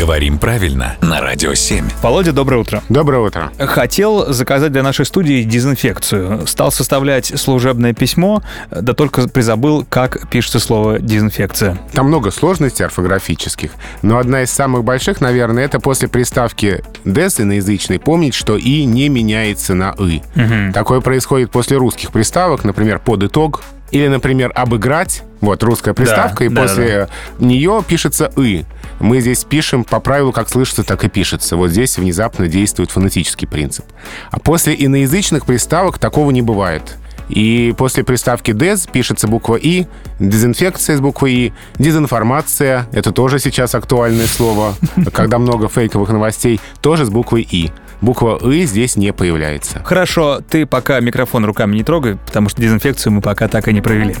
Говорим правильно на Радио 7. Володя, доброе утро. Доброе утро. Хотел заказать для нашей студии дезинфекцию. Стал составлять служебное письмо, да только призабыл, как пишется слово «дезинфекция». Там много сложностей орфографических, но одна из самых больших, наверное, это после приставки «дес» иноязычной помнить, что «и» не меняется на «и». Мгм. Такое происходит после русских приставок, например, «под итог», или, например, «обыграть». Вот русская приставка, Да, и да, после нее пишется «и». Мы здесь пишем по правилу, как слышится, так и пишется. Вот здесь внезапно действует фонетический принцип. А после иноязычных приставок такого не бывает. И после приставки «дез» пишется буква «и», дезинфекция с буквой «и», дезинформация, это тоже сейчас актуальное слово, когда много фейковых новостей, тоже с буквой «и». Буква «и» здесь не появляется. Хорошо, ты пока микрофон руками не трогай, потому что дезинфекцию мы пока так и не провели.